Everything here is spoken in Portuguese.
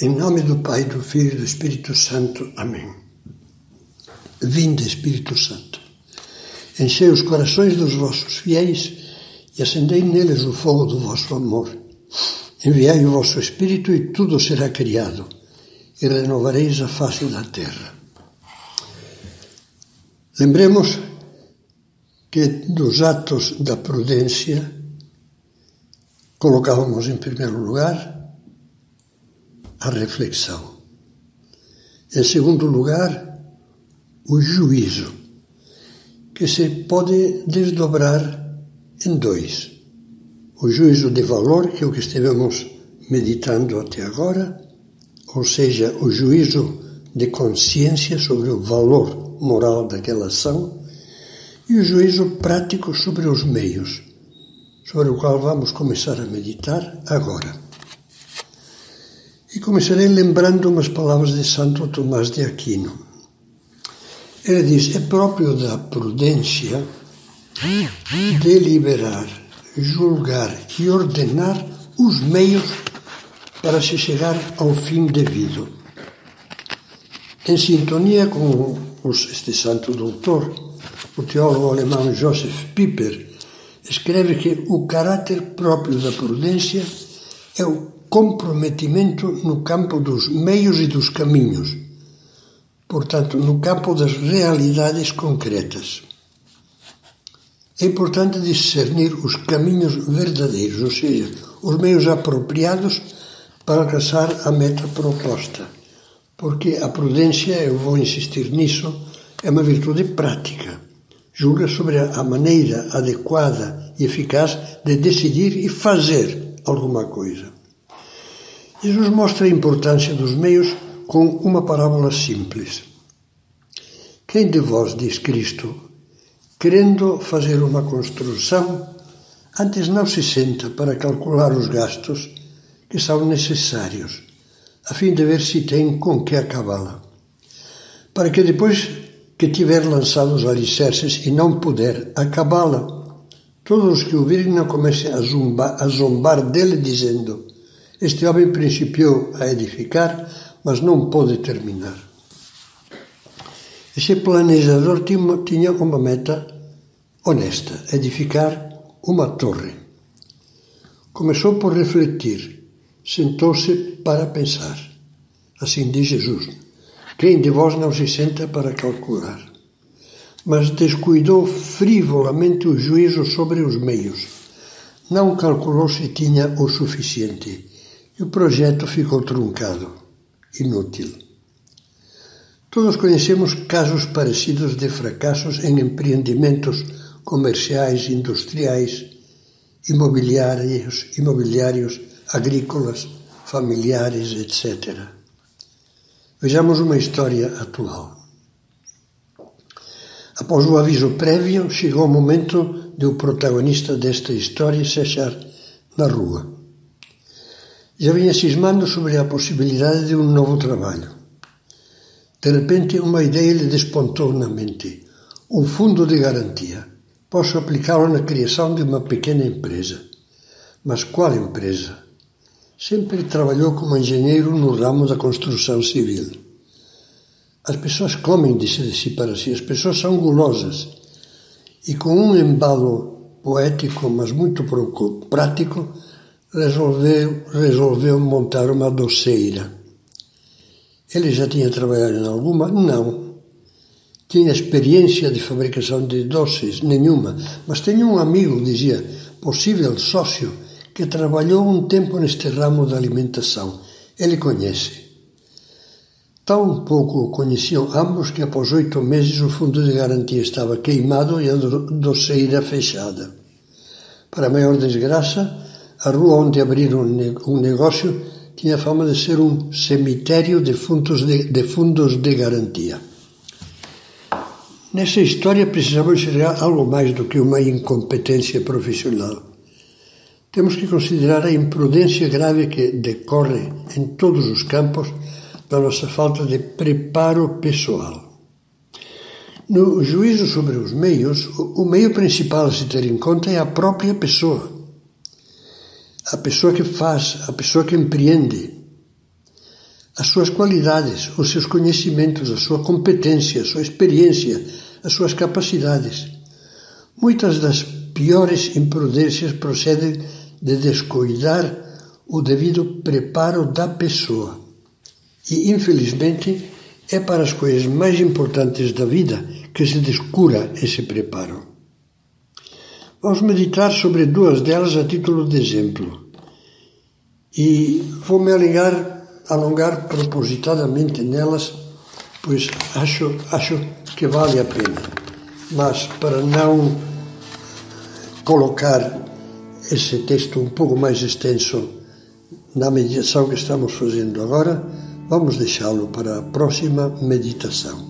Em nome do Pai, do Filho e do Espírito Santo. Amém. Vinde, Espírito Santo, enchei os corações dos vossos fiéis e acendei neles o fogo do vosso amor. Enviai o vosso Espírito e tudo será criado, e renovareis a face da terra. Lembremos que dos atos da prudência colocávamos em primeiro lugar a reflexão. Em segundo lugar, o juízo, que se pode desdobrar em dois. O juízo de valor, que é o que estivemos meditando até agora, ou seja, o juízo de consciência sobre o valor moral daquela ação, e o juízo prático sobre os meios, sobre o qual vamos começar a meditar agora. E começarei lembrando umas palavras de Santo Tomás de Aquino. Ele diz: é próprio da prudência deliberar, julgar e ordenar os meios para se chegar ao fim devido. Em sintonia com este santo doutor, o teólogo alemão Joseph Pieper escreve que o caráter próprio da prudência é o comprometimento no campo dos meios e dos caminhos, portanto, no campo das realidades concretas. É importante discernir os caminhos verdadeiros, ou seja, os meios apropriados para alcançar a meta proposta, porque a prudência, eu vou insistir nisso, é uma virtude prática. Julga sobre a maneira adequada e eficaz de decidir e fazer alguma coisa. Jesus mostra a importância dos meios com uma parábola simples. Quem de vós, diz Cristo, querendo fazer uma construção, antes não se senta para calcular os gastos que são necessários, a fim de ver se tem com que acabá-la, para que depois que tiver lançado os alicerces e não puder acabá-la, todos os que o virem não comecem a a zombar dele, dizendo: este homem principiou a edificar, mas não pôde terminar. Esse planejador tinha uma meta honesta: edificar uma torre. Começou por refletir, sentou-se para pensar. Assim diz Jesus: Quem de vós não se senta para calcular? Mas descuidou frivolamente o juízo sobre os meios. Não calculou se tinha o suficiente e o projeto ficou truncado, inútil. Todos conhecemos casos parecidos de fracassos em empreendimentos comerciais, industriais, imobiliários, imobiliários agrícolas, familiares, etc. Vejamos uma história atual. Após o aviso prévio, chegou o momento de o protagonista desta história se achar na rua. Já vinha cismando sobre a possibilidade de um novo trabalho. De repente, uma ideia lhe despontou na mente. Um fundo de garantia. Posso aplicá-lo na criação de uma pequena empresa. Mas qual empresa? Sempre trabalhou como engenheiro no ramo da construção civil. As pessoas comem, disse de si para si, as pessoas são gulosas. E com um embalo poético, mas muito prático, resolveu, resolveu montar uma doceira. Ele já tinha trabalhado em alguma? Não. Tinha experiência de fabricação de doces? Nenhuma. Mas tinha um amigo, dizia, possível sócio, que trabalhou um tempo neste ramo da alimentação. Ele conhece. Tão pouco conheciam ambos que após oito meses o fundo de garantia estava queimado e a doceira fechada. Para maior desgraça, a rua onde abriram um negócio tinha fama de ser um cemitério de fundos de, de, fundos de garantia. Nessa história precisamos enxergar algo mais do que uma incompetência profissional. Temos que considerar a imprudência grave que decorre em todos os campos da nossa falta de preparo pessoal. No juízo sobre os meios, o meio principal a se ter em conta é a própria pessoa a pessoa que faz, a pessoa que empreende. as suas qualidades, os seus conhecimentos, a sua competência, a sua experiência, as suas capacidades. Muitas das piores imprudências procedem de descuidar o devido preparo da pessoa. E, infelizmente, é para as coisas mais importantes da vida que se descura esse preparo. Vamos meditar sobre duas delas a título de exemplo. E vou me alongar alongar propositadamente nelas, pois acho, acho que vale a pena. Mas para não colocar esse texto um pouco mais extenso na meditação que estamos fazendo agora, vamos deixá-lo para a próxima meditação.